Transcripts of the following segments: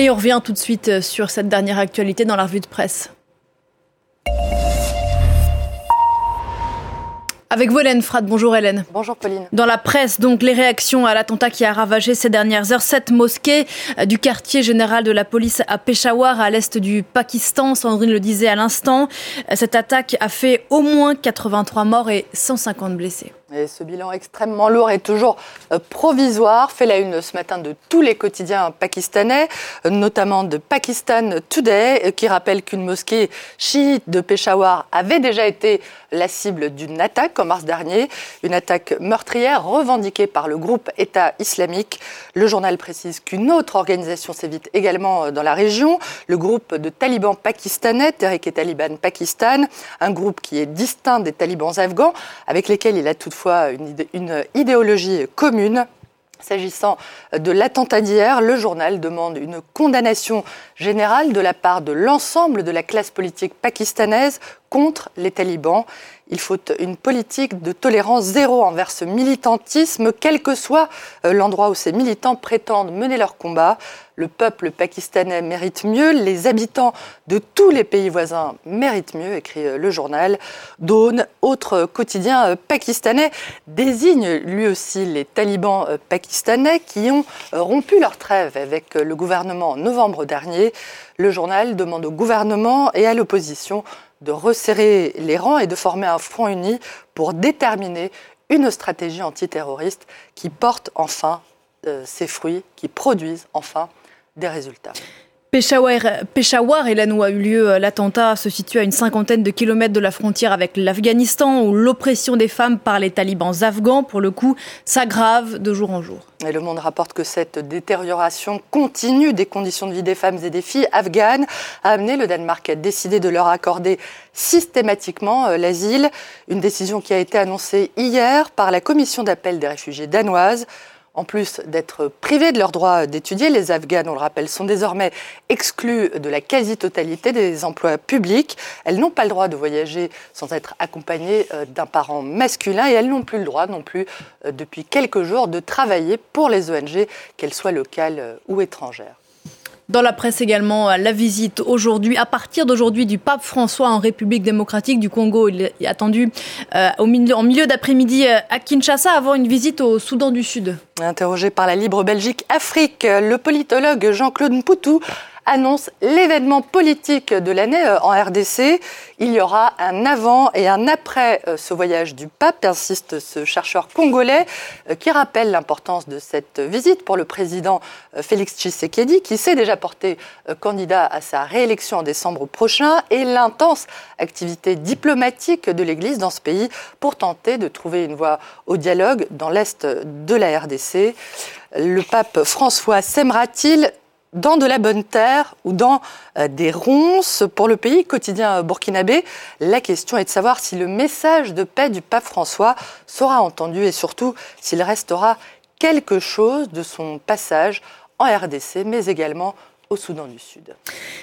Et on revient tout de suite sur cette dernière actualité dans la revue de presse. Avec vous, Hélène Frad. Bonjour, Hélène. Bonjour, Pauline. Dans la presse, donc, les réactions à l'attentat qui a ravagé ces dernières heures. Cette mosquée euh, du quartier général de la police à Peshawar, à l'est du Pakistan. Sandrine le disait à l'instant. Euh, cette attaque a fait au moins 83 morts et 150 blessés. Et ce bilan extrêmement lourd est toujours euh, provisoire, fait la une ce matin de tous les quotidiens pakistanais, euh, notamment de Pakistan Today, euh, qui rappelle qu'une mosquée chiite de Peshawar avait déjà été la cible d'une attaque en mars dernier, une attaque meurtrière revendiquée par le groupe État islamique. Le journal précise qu'une autre organisation s'évite également dans la région, le groupe de talibans pakistanais, Tehrik et Taliban Pakistan, un groupe qui est distinct des talibans afghans, avec lesquels il a toutefois une idéologie commune. S'agissant de l'attentat d'hier, le journal demande une condamnation générale de la part de l'ensemble de la classe politique pakistanaise contre les talibans. Il faut une politique de tolérance zéro envers ce militantisme, quel que soit euh, l'endroit où ces militants prétendent mener leur combat. Le peuple pakistanais mérite mieux, les habitants de tous les pays voisins méritent mieux, écrit euh, le journal. Dawn, autre quotidien euh, pakistanais, désigne lui aussi les talibans pakistanais qui ont rompu leur trêve avec le gouvernement en novembre dernier. Le journal demande au gouvernement et à l'opposition de resserrer les rangs et de former un front uni pour déterminer une stratégie antiterroriste qui porte enfin euh, ses fruits, qui produise enfin des résultats. Peshawar, Peshawar, et là où a eu lieu euh, l'attentat, se situe à une cinquantaine de kilomètres de la frontière avec l'Afghanistan, où l'oppression des femmes par les talibans afghans, pour le coup, s'aggrave de jour en jour. Et le Monde rapporte que cette détérioration continue des conditions de vie des femmes et des filles afghanes a amené le Danemark à décider de leur accorder systématiquement euh, l'asile, une décision qui a été annoncée hier par la commission d'appel des réfugiés danoises. En plus d'être privés de leur droit d'étudier, les Afghanes, on le rappelle, sont désormais exclus de la quasi-totalité des emplois publics. Elles n'ont pas le droit de voyager sans être accompagnées euh, d'un parent masculin et elles n'ont plus le droit non plus, euh, depuis quelques jours, de travailler pour les ONG, qu'elles soient locales euh, ou étrangères. Dans la presse également, la visite aujourd'hui, à partir d'aujourd'hui, du pape François en République démocratique du Congo. Il est attendu euh, au milieu, en milieu d'après-midi euh, à Kinshasa avant une visite au Soudan du Sud. Interrogé par la Libre Belgique Afrique, le politologue Jean-Claude Mpoutou annonce l'événement politique de l'année euh, en RDC. Il y aura un avant et un après euh, ce voyage du pape, insiste ce chercheur congolais, euh, qui rappelle l'importance de cette visite pour le président Félix Tshisekedi, qui s'est déjà porté candidat à sa réélection en décembre prochain, et l'intense activité diplomatique de l'Église dans ce pays pour tenter de trouver une voie au dialogue dans l'Est de la RDC. Le pape François s'aimera-t-il dans de la bonne terre ou dans euh, des ronces pour le pays quotidien burkinabé. La question est de savoir si le message de paix du pape François sera entendu et surtout s'il restera quelque chose de son passage en RDC, mais également au Soudan du Sud.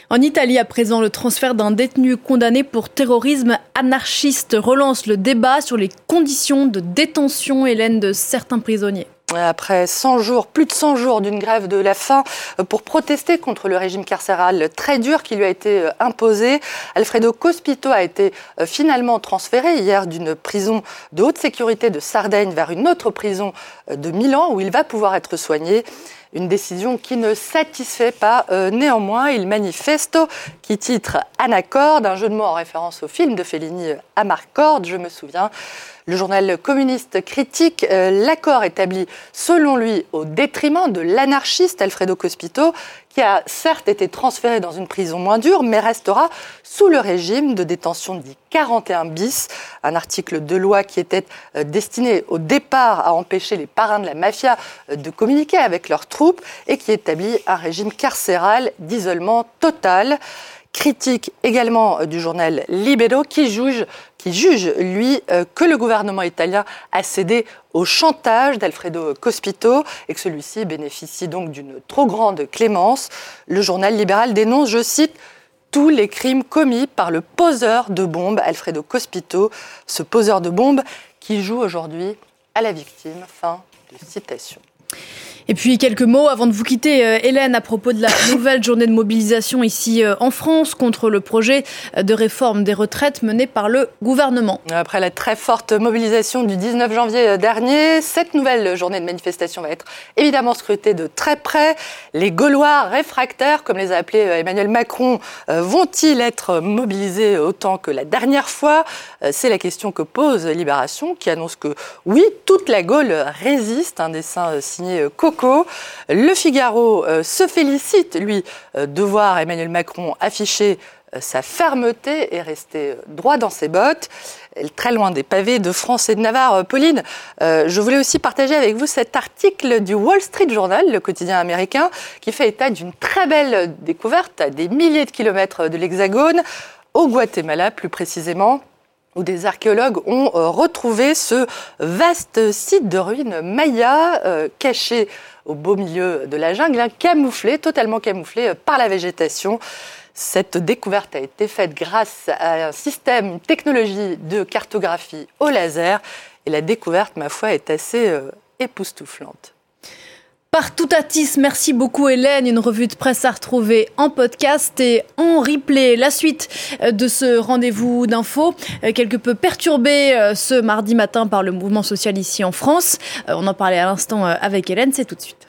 En Italie, à présent, le transfert d'un détenu condamné pour terrorisme anarchiste relance le débat sur les conditions de détention, Hélène, de certains prisonniers. Après 100 jours, plus de 100 jours d'une grève de la faim euh, pour protester contre le régime carcéral très dur qui lui a été euh, imposé, Alfredo Cospito a été euh, finalement transféré hier d'une prison de haute sécurité de Sardaigne vers une autre prison de Milan où il va pouvoir être soigné. Une décision qui ne satisfait pas néanmoins il Manifesto, qui titre Anaccord, un jeu de mots en référence au film de Fellini Amarcord, je me souviens. Le journal communiste critique euh, l'accord établi, selon lui, au détriment de l'anarchiste Alfredo Cospito, qui a certes été transféré dans une prison moins dure, mais restera sous le régime de détention dit 41 bis, un article de loi qui était euh, destiné au départ à empêcher les parrains de la mafia euh, de communiquer avec leurs troupes et qui établit un régime carcéral d'isolement total critique également du journal Libero qui juge qui juge, lui, euh, que le gouvernement italien a cédé au chantage d'Alfredo Cospito et que celui-ci bénéficie donc d'une trop grande clémence. Le journal libéral dénonce, je cite, tous les crimes commis par le poseur de bombes Alfredo Cospito, ce poseur de bombes qui joue aujourd'hui à la victime. Fin de citation. Et puis quelques mots avant de vous quitter, euh, Hélène, à propos de la nouvelle journée de mobilisation ici euh, en France contre le projet de réforme des retraites mené par le gouvernement. Après la très forte mobilisation du 19 janvier euh, dernier, cette nouvelle journée de manifestation va être évidemment scrutée de très près. Les Gaulois réfractaires, comme les a appelés Emmanuel Macron, vont-ils être mobilisés autant que la dernière fois? C'est la question que pose Libération, qui annonce que oui, toute la Gaule résiste. Un dessin signé Coco le Figaro euh, se félicite, lui, euh, de voir Emmanuel Macron afficher euh, sa fermeté et rester droit dans ses bottes, très loin des pavés de France et de Navarre. Pauline, je voulais aussi partager avec vous cet article du Wall Street Journal, le quotidien américain, qui fait état d'une très belle découverte à des milliers de kilomètres de l'Hexagone, au Guatemala plus précisément où des archéologues ont euh, retrouvé ce vaste site de ruines maya euh, caché au beau milieu de la jungle, hein, camouflé, totalement camouflé euh, par la végétation. Cette découverte a été faite grâce à un système, une technologie de cartographie au laser. Et la découverte, ma foi, est assez époustouflante. Partout à Tis, merci beaucoup Hélène. Une revue de presse à retrouver en podcast et en replay. La suite euh, de ce rendez-vous d'infos, euh, quelque peu perturbé euh, ce mardi matin par le mouvement social ici en France. On en parlait à l'instant avec Hélène, c'est tout de suite.